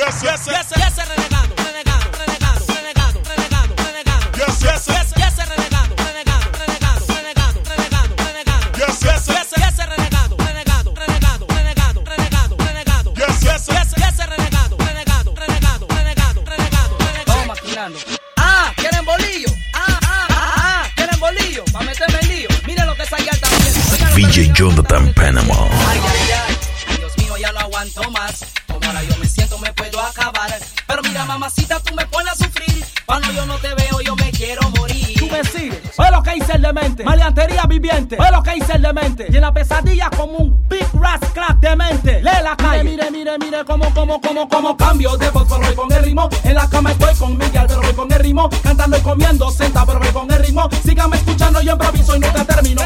Yes, yes, yes, yes, renegado, renegado, renegado, renegado, renegado, renegado. Yes, yes, yes, yes, renegado, renegado, renegado, renegado, renegado, renegado. Yes, yes, yes, yes, renegado, renegado, renegado, renegado, renegado, renegado. Yes, yes, yes, yes, renegado, renegado, renegado, renegado, renegado, Vamos maquinando. Ah, quieren bolillo. Ah, ah, ah, ah, quieren bolillo. Pa' meterme en lío. Miren lo que que VJ esa Jonathan. Panama. Ay, ay, ay. Demente. Maleantería viviente. Oye lo que hice el demente. Y en la pesadilla como un big ras crack demente. Lee la calle. Mire, mire, mire, como, como, como, como cambio de voz, pero voy con el ritmo. En la cama estoy con Miguel, pero voy con el ritmo. Cantando y comiendo, senta, pero voy con el ritmo. Síganme escuchando, yo improviso y no te termino.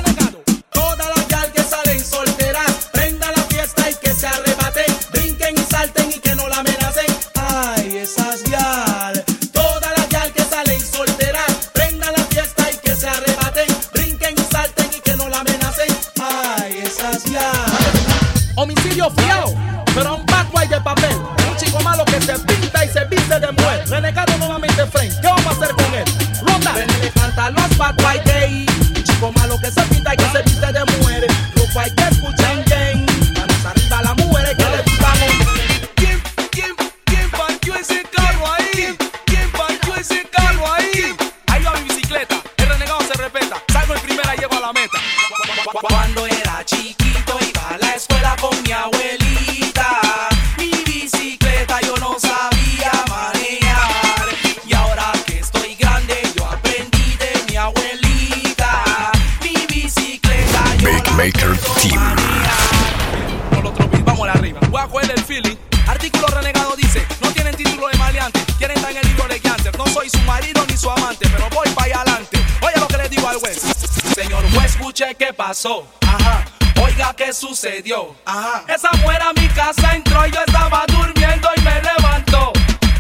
Pasó. Ajá. Oiga qué sucedió. Ajá. Esa mujer a mi casa entró y yo estaba durmiendo y me levantó.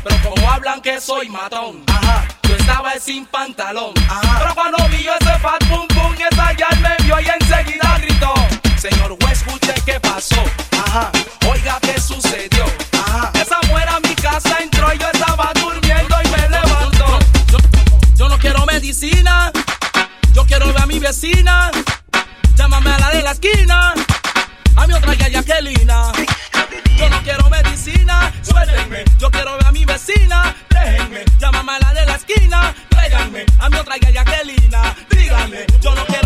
Pero como hablan que soy matón. Ajá. Yo estaba sin pantalón. Ajá. Pero cuando vi yo ese fat pum pum, esa ya me vio y enseguida gritó. Señor juez, escuche qué pasó. Ajá. Oiga qué sucedió. Ajá. Esa mujer a mi casa entró y yo estaba durmiendo y me levantó. Yo no quiero medicina. Yo quiero ver a mi vecina. Llámame a la de la esquina. A mi otra ya Jacquelina. Yo no quiero medicina, suéltenme. Yo quiero ver a mi vecina, déjenme. Llámame a la de la esquina, tráiganme. A mi otra ya Jacquelina, díganme. Yo no quiero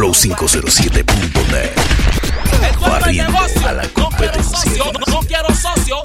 Flow507.net. Barriendo a la competencia. No, no quiero socio.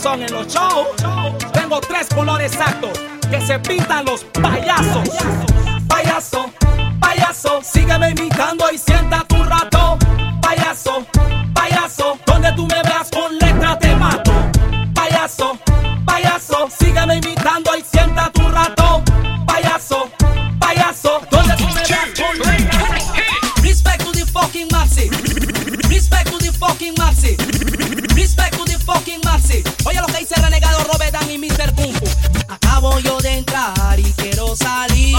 Huevazón en los shows. Tengo tres colores exactos que se pintan los payasos. Payaso, payaso, sígueme imitando y siéntate un rato. Payaso, payaso, donde tú me veas con letra te mato. Payaso, payaso, sígueme imitando y siéntate un rato. Dice Renegado Robedan y Mr. Kung Fu. Acabo yo de entrar y quiero salir.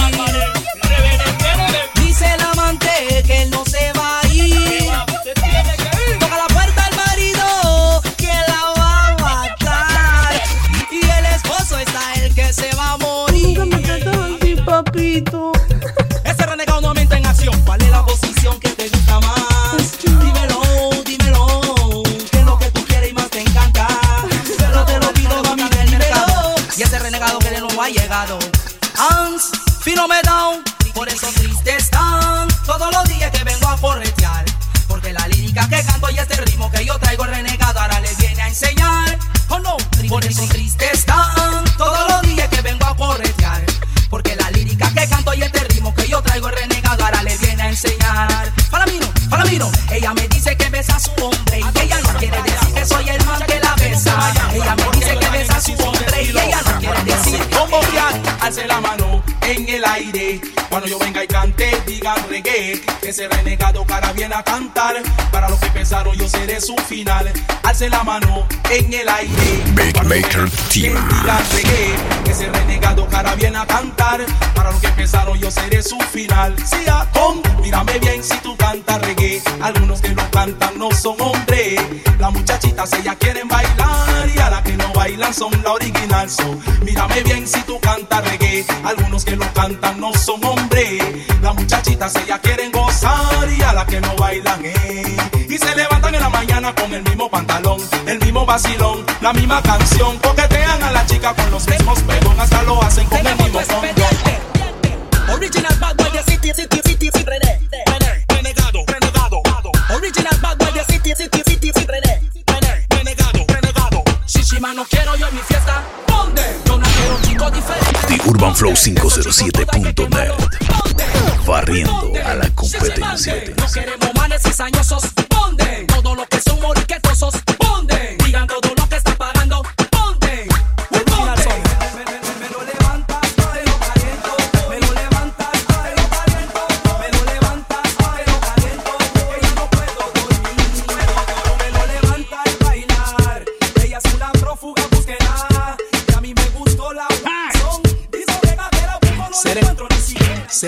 Mano en el aire. Cuando yo venga y cante, digan reggae. Ese renegado cara viene a cantar. Para los que pensaron, yo seré su final. Alce la mano en el aire. Cuando Maker Team. digan reggae. Ese renegado cara viene a cantar. Para los que pensaron, yo seré su final. Si a con, mírame bien si tú cantas reggae. Algunos que lo cantan no son hombres. Las muchachitas ellas quieren bailar y a las que no bailan son la original. So, mírame bien si tú cantas reggae. Algunos que lo cantan no son hombres. Las muchachitas ellas quieren gozar y a las que no bailan, eh. Y se levantan en la mañana con el mismo pantalón, el mismo vacilón, la misma canción. Coquetean a la chica con los mismos pegón, hasta lo hacen con el mismo fondo. Original bad boy de City, City, City, City, René. René, renegado, renegado. Original bad boy de City, City, City, City, René. René, renegado, renegado. Shishima no quiero yo en mi fiesta. ¿Dónde? TheUrbanFlow507.net Barriendo a la competencia. No queremos manes cizañosos. ¿Dónde? Todo lo que son moriquetosos.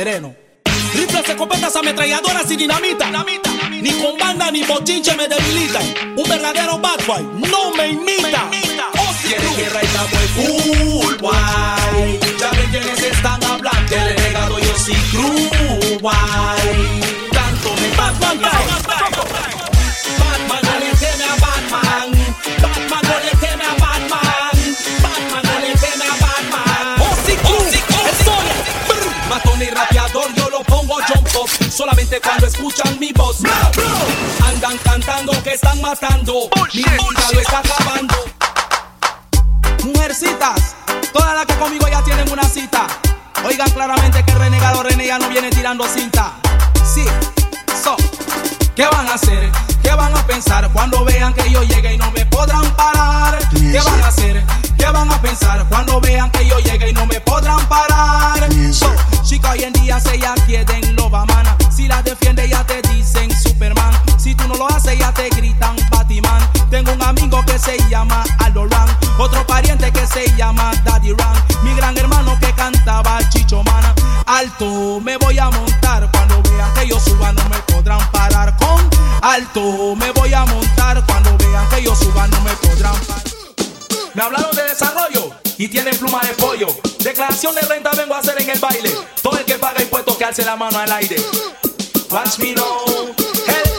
Sereno. Rifles, escopetas, ametralladoras y dinamita. Ni con banda ni bochinche me debilitan. Un verdadero bad no me imita. Quieren guerra y estamos cuando escuchan mi voz Andan cantando que están matando Mi música lo está acabando Mujercitas, todas las que conmigo ya tienen una cita Oigan claramente que el renegado renega no viene tirando cinta Sí, so ¿Qué van a hacer? ¿Qué van a pensar cuando vean que yo llegue y no me podrán parar? ¿Qué van a hacer? ¿Qué van a pensar cuando vean que yo llegue y no me podrán parar? So, chica, hoy en día se ya quieren mana. Si la defiende ya te dicen Superman. Si tú no lo haces ya te gritan Batman. Tengo un amigo que se llama Aldo Ran. Otro pariente que se llama Daddy Ran. Mi gran hermano que cantaba Chicho Mana. Alto, me voy a montar cuando vean que yo suba no me podrán parar con alto. Me voy a montar cuando vean que yo suba no me podrán parar. Me hablaron de desarrollo y tienen pluma de pollo. Declaración de renta vengo a hacer en el baile. Todo el que paga impuestos que alce la mano al aire.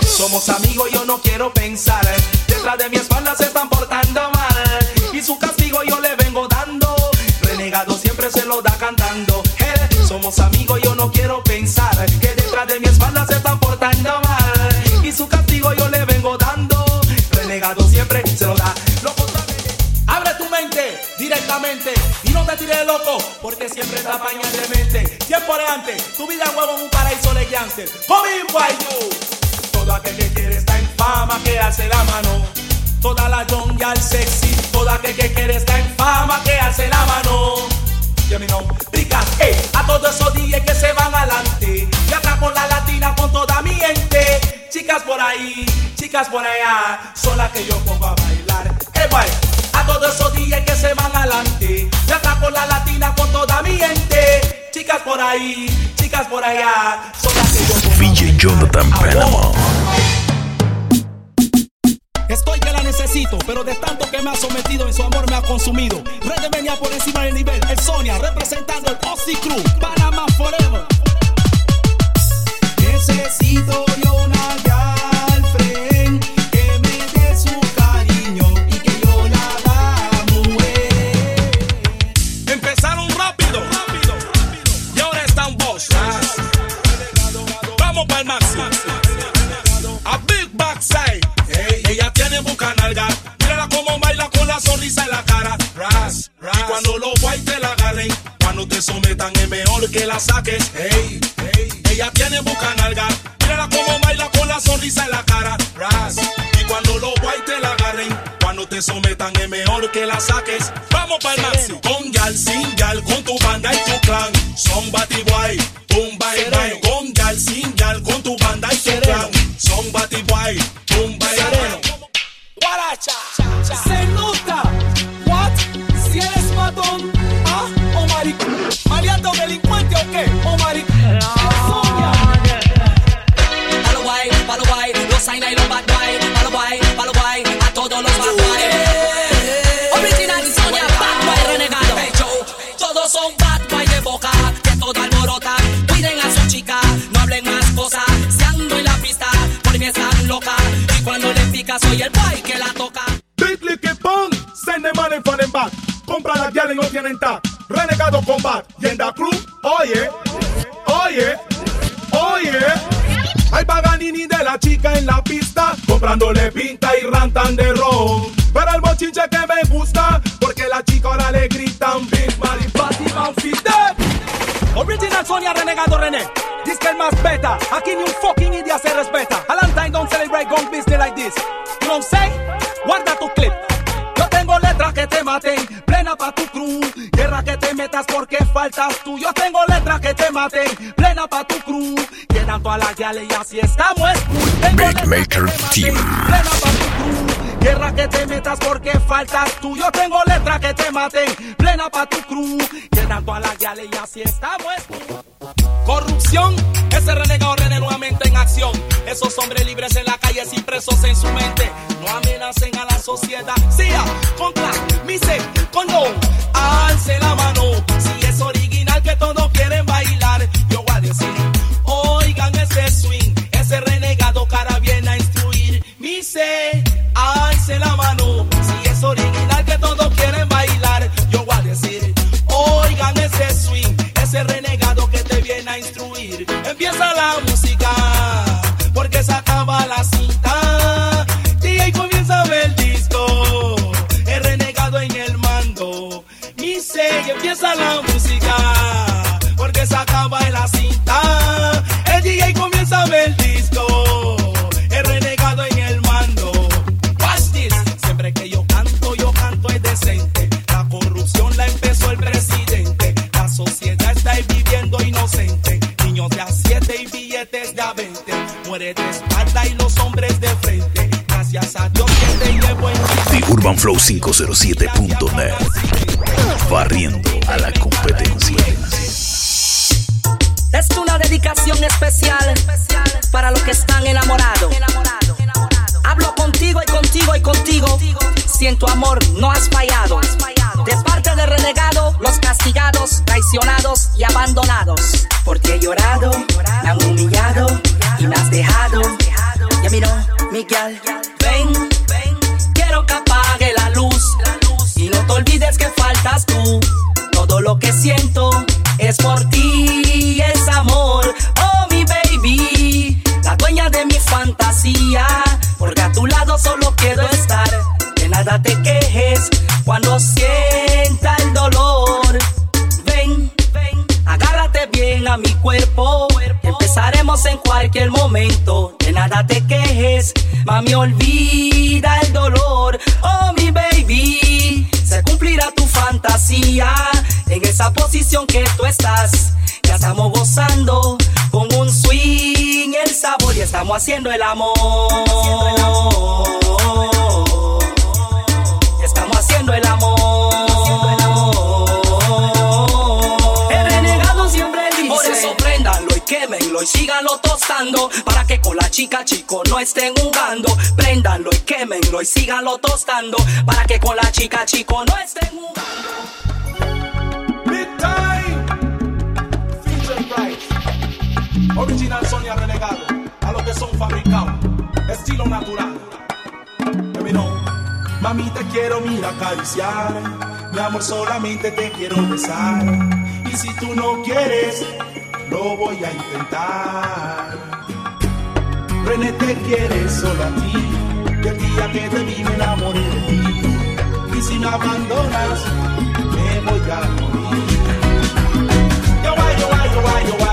Somos amigos, yo no quiero pensar. Detrás de mi espalda se están portando mal. Y su castigo yo le vengo dando. Renegado siempre se lo da cantando. Somos amigos, yo no quiero pensar. Que detrás de mi espalda se están portando mal. Y su castigo yo le vengo dando. Renegado siempre se lo da. Abre tu mente directamente y no te tires loco, porque siempre te apañas de tu vida huevo en un paraíso de gangster. Coming by. Todo aquel que quiere estar en fama, que hace la mano. Toda la young al sexy, todo aquel que quiere estar en fama, que hace la mano. Ya mi nombre, ricas, eh, a todos esos días que se van adelante. Y atrás con la latina con toda mi gente. Chicas por ahí, chicas por allá, son las que yo pongo a bailar. Eh, boy, a todos esos días que se van adelante. Y atrás con la latina con toda mi gente. Chicas por ahí, chicas por allá, son las que yo VJ Jonathan Panama. Estoy que la necesito, pero de tanto que me ha sometido en su amor me ha consumido. Red venía por encima del nivel, el Sonia representando el Ozzy Crew, Panama Forever. Necesito soy el boy que la toca. Diddly que pon, send the money for them back. Compra la guial y no tienen tag. Renegado Combat y en oye, oye, oye. Hay paganini de la chica en la pista, comprándole pinta y rantan de ron. Pero el bochinche que me gusta, porque la chica ahora le gritan Big Fit Dead. Original Sonia Renegado René. This que el más beta. Aquí ni un fucking idiota se respeta. This. You saying? Guarda tu clip. Yo tengo letras que te maten, plena pa' tu crew. Guerra que te metas porque faltas tú. Yo tengo letras que te maten, plena pa' tu crew. Quedan todas las yales y así estamos es cool. Tengo Big letras que Maker te maten, Team. Plena pa' tu crew. Guerra que te metas porque faltas tú. Yo tengo letras que te maten, plena pa' tu crew. Quedan todas las yales y así estamos. Corrupción, ese renegado René nuevamente en acción. Esos hombres libres en la calle sin presos en su mente. No amenacen a la sociedad. Sia, contra, mise, con no. Alce la mano. Si es original que todos la música, porque se acaba la cinta. El DJ comienza a ver el disco, el renegado en el mando. Watch this, siempre que yo canto, yo canto es decente. La corrupción la empezó el presidente. La sociedad está viviendo inocente. Niños de a 7 y billetes de a 20. Muere de espalda y los hombres de frente. Gracias a Dios que te llevo en The Urban Flow 507.net. Barriendo a la competencia. Es una dedicación especial para los que están enamorados. Hablo contigo y contigo y contigo. Si en tu amor no has fallado. De parte de renegado, los castigados, traicionados y abandonados. Porque he llorado, me han humillado y me has dejado. Ya miró, Miguel, en esa posición que tú estás. Ya estamos gozando con un swing, el sabor y estamos haciendo el amor. Estamos haciendo el amor. Y síganlo tostando Para que con la chica chico no estén jugando Préndanlo y quémenlo y síganlo tostando Para que con la chica chico no estén jugando Big time. Future Price. Original Sonia Renegado. A los que son fabricados. Estilo natural. Mami, te quiero, mira, acariciar. Mi amor, solamente te quiero besar. Y si tú no quieres, lo voy a intentar. René te quiere solo a ti. Y el día que te vi me enamoré de ti. Y si me abandonas, me voy a morir. Yo yo yo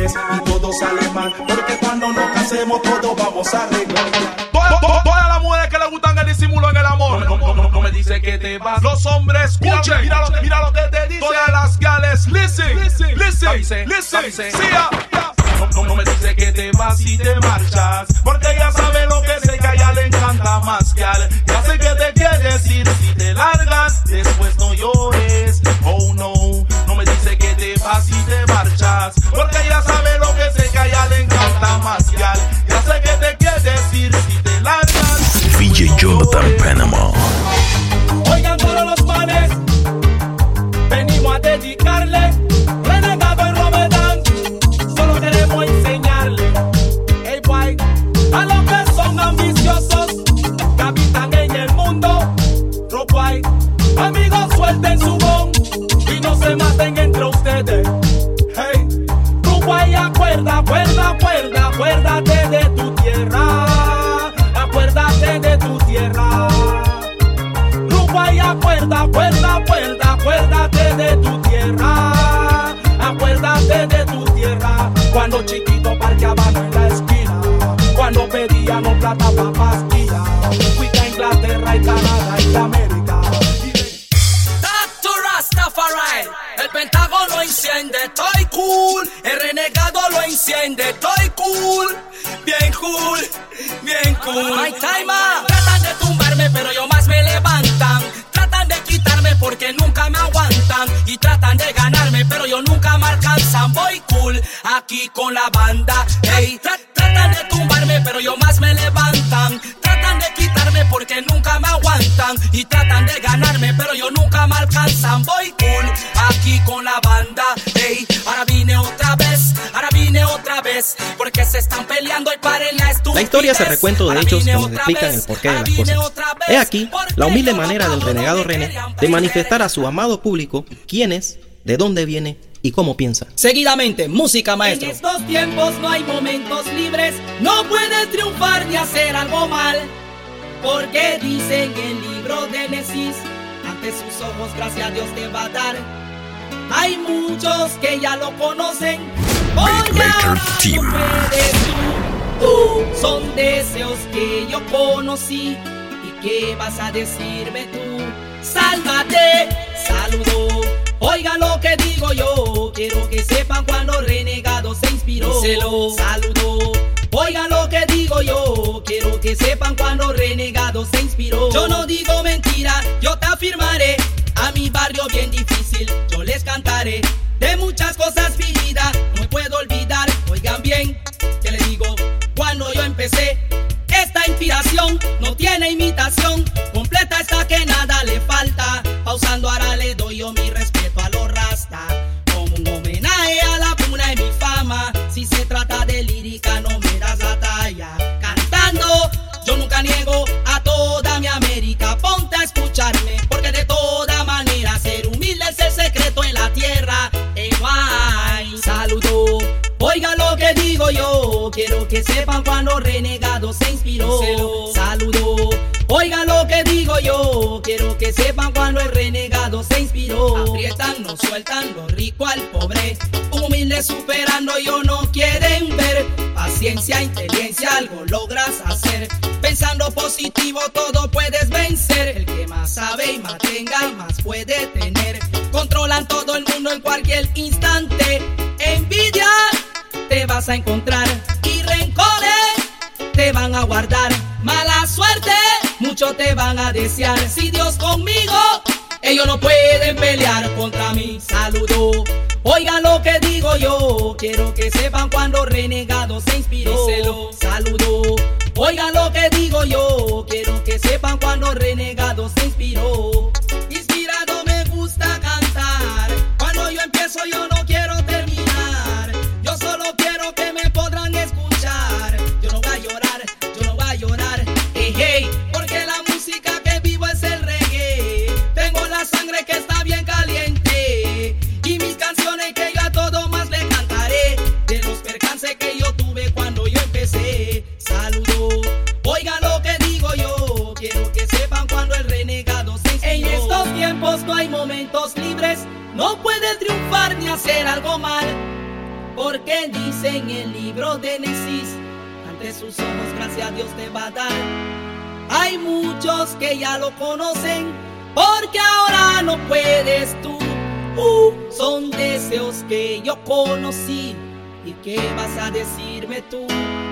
y todo sale mal. Porque cuando nos casemos, todo vamos a arreglar. Todas, to- todas las mujeres que le gustan el disimulo en el amor. No, no, no, no me dice que te vas. Los hombres, escuchen. Mira, lo, mira lo que te dice. Todas las gales, listen, listen, listen, listen. No, no, no me dice que te vas y te marchas. Porque ella sabe lo que sé que a ella le encanta más. Ya que te acuerda, acuerda, acuerda, acuérdate de tu tierra. Acuérdate de tu tierra. Cuando chiquito parqueaban en la esquina. Cuando pedíamos plata pa' pastilla. Fuiste a Inglaterra y Canadá y América. Dr. Rastafari, el Pentágono enciende, estoy cool. El renegado lo enciende, estoy cool. Bien cool, bien cool. My timer. Tratan de tumbarme, pero yo pero yo nunca me alcanzan. Voy cool, aquí con la banda. Hey, tra- tratan de tumbarme, pero yo más me levantan. Tratan de quitarme porque nunca me aguantan. Y tratan de ganarme, pero yo nunca me alcanzan. Voy cool, aquí con la banda. Hey, ahora vine otra vez, ahora vine otra vez. Porque se están peleando y paren la estupidez. La historia es el recuento de hechos que nos explican vez, el porqué de las cosas. He aquí la humilde manera del renegado René de manifestar a su amado público quién es, de dónde viene y cómo piensa. Seguidamente, música maestro. En estos tiempos no hay momentos libres, no puedes triunfar ni hacer algo mal. Porque dice en el libro de Génesis, ante sus ojos gracias a Dios te va a dar. Hay muchos que ya lo conocen. Beatmaker Team. tú, son deseos que yo conocí. ¿Y qué vas a decirme tú? Sálvate, saludo. Oiga lo que digo yo, quiero que sepan cuando Renegado se inspiró. Díselo. Saludo. Oiga lo que digo yo, quiero que sepan cuando Renegado se inspiró. Yo no digo mentira, yo te afirmaré. A mi barrio bien difícil, yo les cantaré de muchas cosas vividas, no me puedo olvidar. Oigan bien, que les digo, cuando yo empecé, inspiración no tiene imitación, completa está que nada le falta. Pausando ahora le doy yo mi respeto a los rasta, como un homenaje a la puna de mi fama. Si se trata de lírica, no me das la talla. Cantando, yo nunca niego a toda mi América. Ponte a escucharme, porque de toda manera ser humilde es el secreto en la tierra. Guay, saludo. Oiga lo que digo yo, quiero que sepan cuando renegado se inspiró. Saludo. Oiga lo que digo yo, quiero que sepan cuando el renegado se inspiró. Aprietan, no sueltan lo rico al pobre. Humilde superando, yo no quieren ver. Paciencia, inteligencia, algo logras hacer. Pensando positivo, todo puedes vencer. El que más sabe y más tenga más puede tener. Controlan todo el mundo en cualquier instante. Envidia te vas a encontrar te van a guardar. Mala suerte, muchos te van a desear. Si Dios conmigo, ellos no pueden pelear contra mí. Saludo. Oigan lo que digo yo, quiero que sepan cuando renegado se inspiró. Saludo. Oigan lo que digo yo, quiero que sepan cuando renegado se inspiró. Inspirado me gusta cantar, cuando yo empiezo yo no No puede triunfar ni hacer algo mal. Porque dice en el libro de Nesis, ante sus ojos gracias a Dios te va a dar. Hay muchos que ya lo conocen, porque ahora no puedes tú. Uh, son deseos que yo conocí. ¿Y qué vas a decirme tú?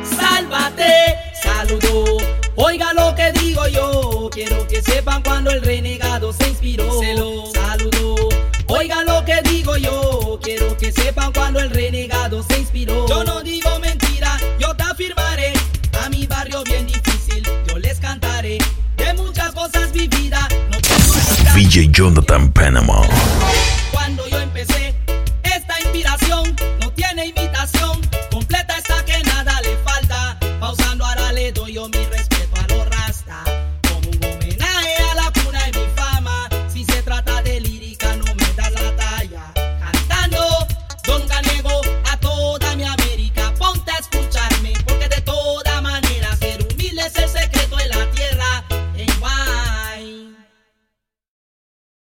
Sálvate, saludo. Oiga lo que digo yo. Quiero que sepan cuando el renegado se inspiró. Saludo. Oiga lo que digo yo. Quiero que sepan cuando el renegado se inspiró. Yo no digo mentira, yo te afirmaré. A mi barrio bien difícil, yo les cantaré. De muchas cosas vividas, no olvidar. VJ Jonathan Panama.